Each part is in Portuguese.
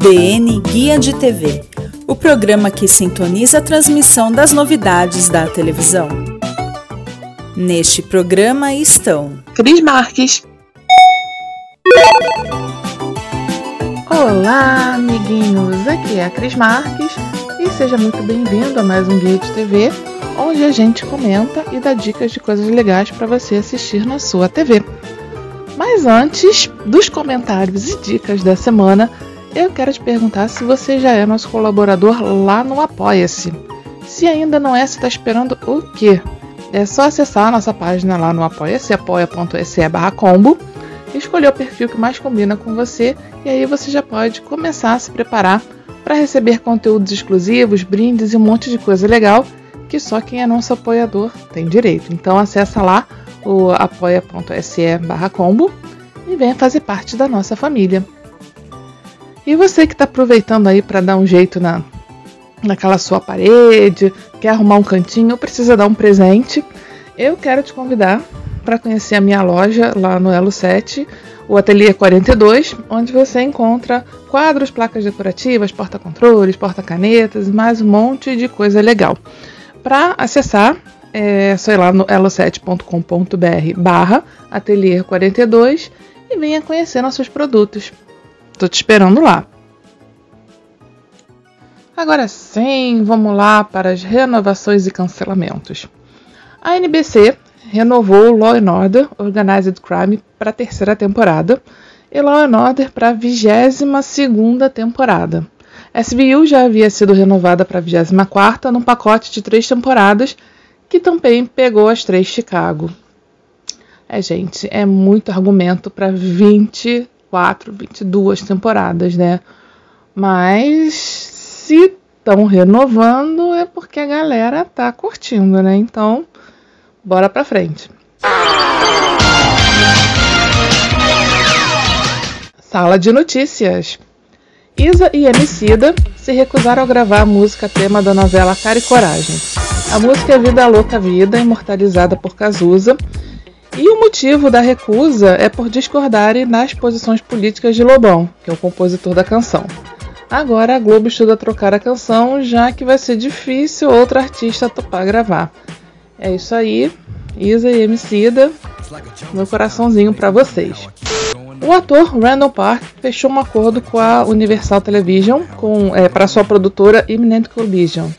DN Guia de TV o programa que sintoniza a transmissão das novidades da televisão. Neste programa estão Cris Marques. Olá, amiguinhos! Aqui é a Cris Marques e seja muito bem-vindo a mais um Guia de TV, onde a gente comenta e dá dicas de coisas legais para você assistir na sua TV. Mas antes dos comentários e dicas da semana, eu quero te perguntar se você já é nosso colaborador lá no Apoia-se. Se ainda não é, você está esperando o quê? É só acessar a nossa página lá no apoia-se, apoia.se combo, escolher o perfil que mais combina com você e aí você já pode começar a se preparar para receber conteúdos exclusivos, brindes e um monte de coisa legal que só quem é nosso apoiador tem direito. Então acessa lá o apoia.se combo e venha fazer parte da nossa família. E você que está aproveitando aí para dar um jeito na, naquela sua parede, quer arrumar um cantinho, precisa dar um presente, eu quero te convidar para conhecer a minha loja lá no Elo 7, o Ateliê 42, onde você encontra quadros, placas decorativas, porta-controles, porta-canetas mais um monte de coisa legal. Para acessar, é só ir lá no elo7.com.br barra Ateliê 42 e venha conhecer nossos produtos. Tô te esperando lá. Agora sim, vamos lá para as renovações e cancelamentos. A NBC renovou Law and Order Organized Crime para a terceira temporada e Law and Order para a vigésima segunda temporada. SVU já havia sido renovada para a 24 num pacote de três temporadas que também pegou as três Chicago. É, gente, é muito argumento para 24, 22 temporadas, né? Mas se estão renovando é porque a galera tá curtindo, né? Então, bora pra frente. Sala de notícias. Isa e Emicida se recusaram a gravar a música tema da novela Cara e Coragem. A música é Vida Louca Vida, imortalizada por Cazuza, e o motivo da recusa é por discordarem nas posições políticas de Lobão, que é o compositor da canção. Agora a Globo estuda trocar a canção, já que vai ser difícil outro artista topar gravar. É isso aí, Isa e Emicida, meu coraçãozinho para vocês. O ator Randall Park fechou um acordo com a Universal Television com, é, para sua produtora Imminent Collision.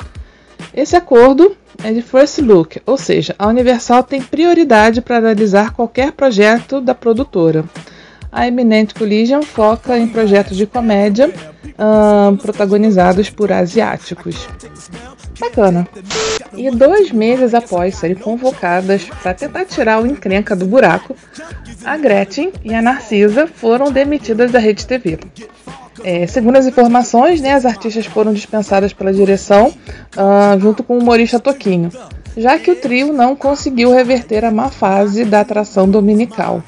Esse acordo é de first look, ou seja, a Universal tem prioridade para analisar qualquer projeto da produtora. A Eminent Collision foca em projetos de comédia uh, protagonizados por asiáticos. Bacana. E dois meses após serem convocadas para tentar tirar o encrenca do buraco, a Gretchen e a Narcisa foram demitidas da Rede TV. É, segundo as informações, né, as artistas foram dispensadas pela direção uh, junto com o humorista Toquinho, já que o trio não conseguiu reverter a má fase da atração dominical.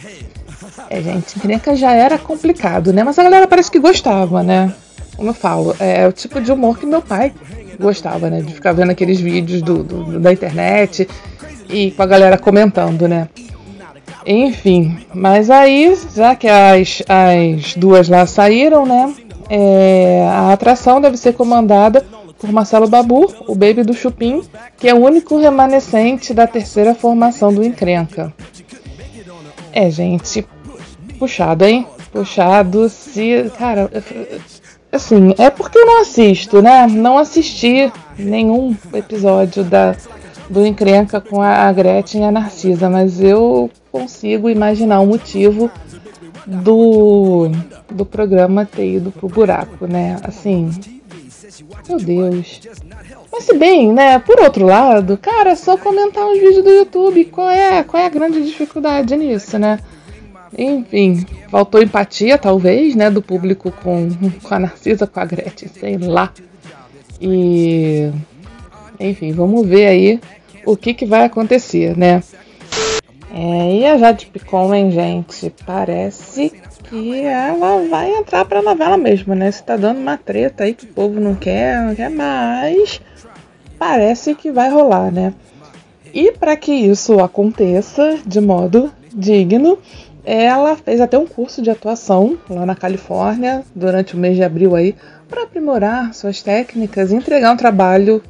É, gente, encrenca já era complicado, né? Mas a galera parece que gostava, né? Como eu falo, é, o tipo de humor que meu pai gostava, né? De ficar vendo aqueles vídeos do, do, da internet e com a galera comentando, né? Enfim, mas aí, já que as, as duas lá saíram, né? É, a atração deve ser comandada por Marcelo Babu, o baby do Chupim, que é o único remanescente da terceira formação do Encrenca. É, gente, puxado, hein? Puxado, se. Cara, assim, é porque eu não assisto, né? Não assisti nenhum episódio da, do Encrenca com a Gretchen e a Narcisa, mas eu consigo imaginar o motivo do, do programa ter ido pro buraco, né? Assim, meu Deus. Mas se bem, né? Por outro lado, cara, é só comentar uns vídeos do YouTube. Qual é, qual é a grande dificuldade nisso, né? enfim, faltou empatia, talvez, né, do público com, com a Narcisa, com a Gretchen, sei lá. E, enfim, vamos ver aí o que, que vai acontecer, né? É, e a Jade Picon, hein, gente? Parece que ela vai entrar pra novela mesmo, né? Se tá dando uma treta aí que o povo não quer, não quer mais. Parece que vai rolar, né? E para que isso aconteça de modo digno, ela fez até um curso de atuação lá na Califórnia durante o mês de abril aí para aprimorar suas técnicas e entregar um trabalho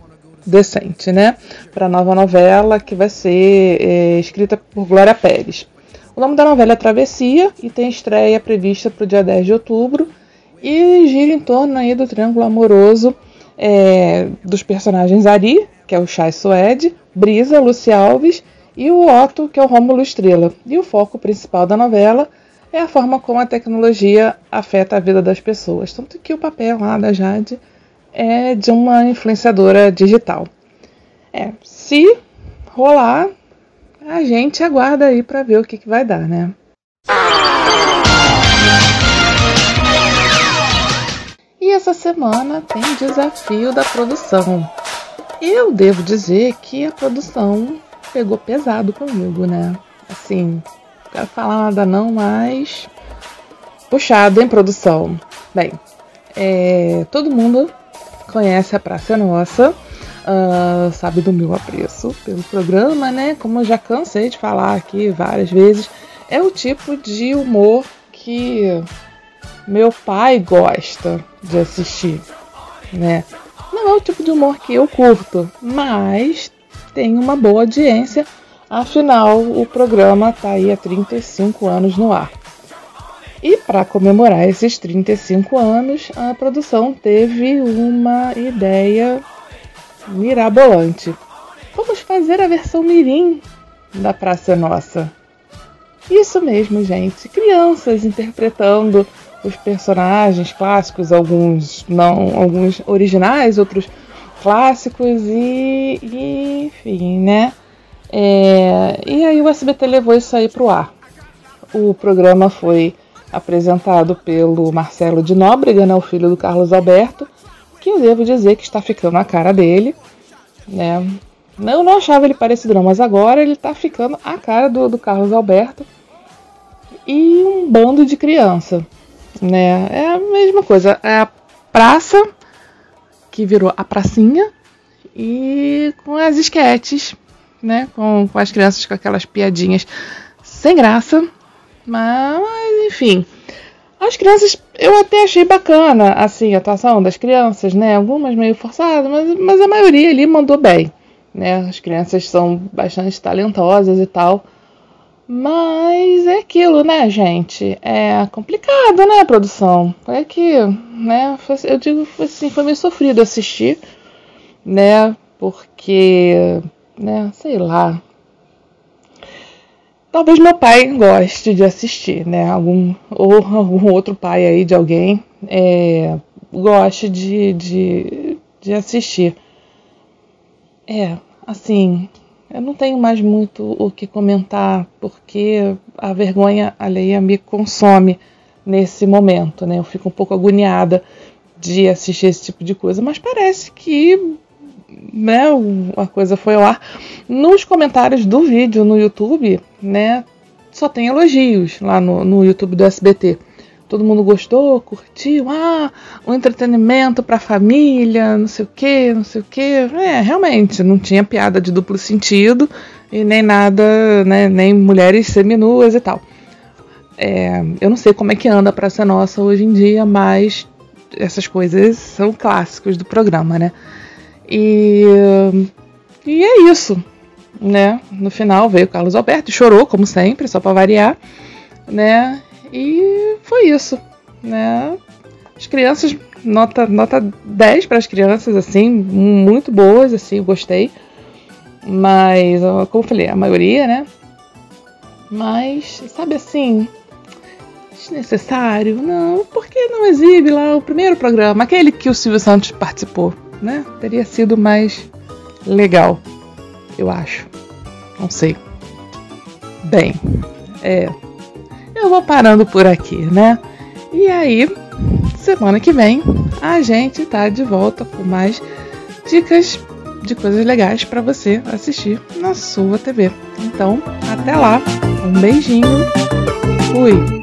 decente, né? Para a nova novela que vai ser é, escrita por Glória Pérez. O nome da novela é Travessia e tem estreia prevista para o dia 10 de outubro e gira em torno aí do triângulo amoroso é, dos personagens Ari, que é o Chai Suede, Brisa, Luci Alves e o Otto, que é o Rômulo Estrela. E o foco principal da novela é a forma como a tecnologia afeta a vida das pessoas. Tanto que o papel lá da Jade é de uma influenciadora digital. É, se rolar, a gente aguarda aí para ver o que, que vai dar, né? E essa semana tem desafio da produção. Eu devo dizer que a produção pegou pesado comigo, né? Assim, não quero falar nada não, mas puxado em produção. Bem, é, todo mundo conhece a Praça Nossa, uh, sabe do meu apreço pelo programa, né? Como eu já cansei de falar aqui várias vezes, é o tipo de humor que meu pai gosta de assistir, né? Não é o tipo de humor que eu curto, mas tem uma boa audiência, afinal o programa está aí há 35 anos no ar. E para comemorar esses 35 anos, a produção teve uma ideia mirabolante. Vamos fazer a versão mirim da Praça Nossa. Isso mesmo, gente. Crianças interpretando os personagens clássicos, alguns não, alguns originais, outros clássicos e, e enfim, né? É, e aí o SBT levou isso aí pro ar. O programa foi apresentado pelo Marcelo de Nóbrega, né, o filho do Carlos Alberto, que eu devo dizer que está ficando a cara dele, né? Eu não achava ele parecido não, mas agora ele está ficando a cara do, do Carlos Alberto e um bando de criança, né? É a mesma coisa, é a praça que virou a pracinha e com as esquetes, né? Com, com as crianças com aquelas piadinhas sem graça, mas, enfim. As crianças, eu até achei bacana, assim, a atuação das crianças, né? Algumas meio forçadas, mas, mas a maioria ali mandou bem, né? As crianças são bastante talentosas e tal. Mas é aquilo, né, gente? É complicado, né, a produção? É que, né, eu digo assim, foi meio sofrido assistir, né? Porque, né, sei lá. Talvez meu pai goste de assistir, né? Algum, ou algum outro pai aí de alguém é, goste de, de, de assistir. É, assim, eu não tenho mais muito o que comentar, porque a vergonha alheia me consome nesse momento, né? Eu fico um pouco agoniada de assistir esse tipo de coisa, mas parece que né, a coisa foi ar. Nos comentários do vídeo no YouTube, né, só tem elogios lá no, no YouTube do SBT todo mundo gostou, curtiu, ah, um entretenimento para família, não sei o que, não sei o que. É, realmente, não tinha piada de duplo sentido e nem nada, né, nem mulheres seminuas e tal. É, eu não sei como é que anda a Praça Nossa hoje em dia, mas essas coisas são clássicos do programa, né? E, e é isso, né? No final veio o Carlos Alberto, chorou, como sempre, só para variar, né? E foi isso, né? As crianças, nota, nota 10 para as crianças, assim, muito boas, assim, gostei. Mas, como eu falei, a maioria, né? Mas, sabe assim, desnecessário? Não, porque não exibe lá o primeiro programa, aquele que o Silvio Santos participou, né? Teria sido mais legal, eu acho. Não sei. Bem, é, eu vou parando por aqui, né? E aí, semana que vem, a gente tá de volta com mais dicas de coisas legais para você assistir na sua TV. Então, até lá. Um beijinho. Fui.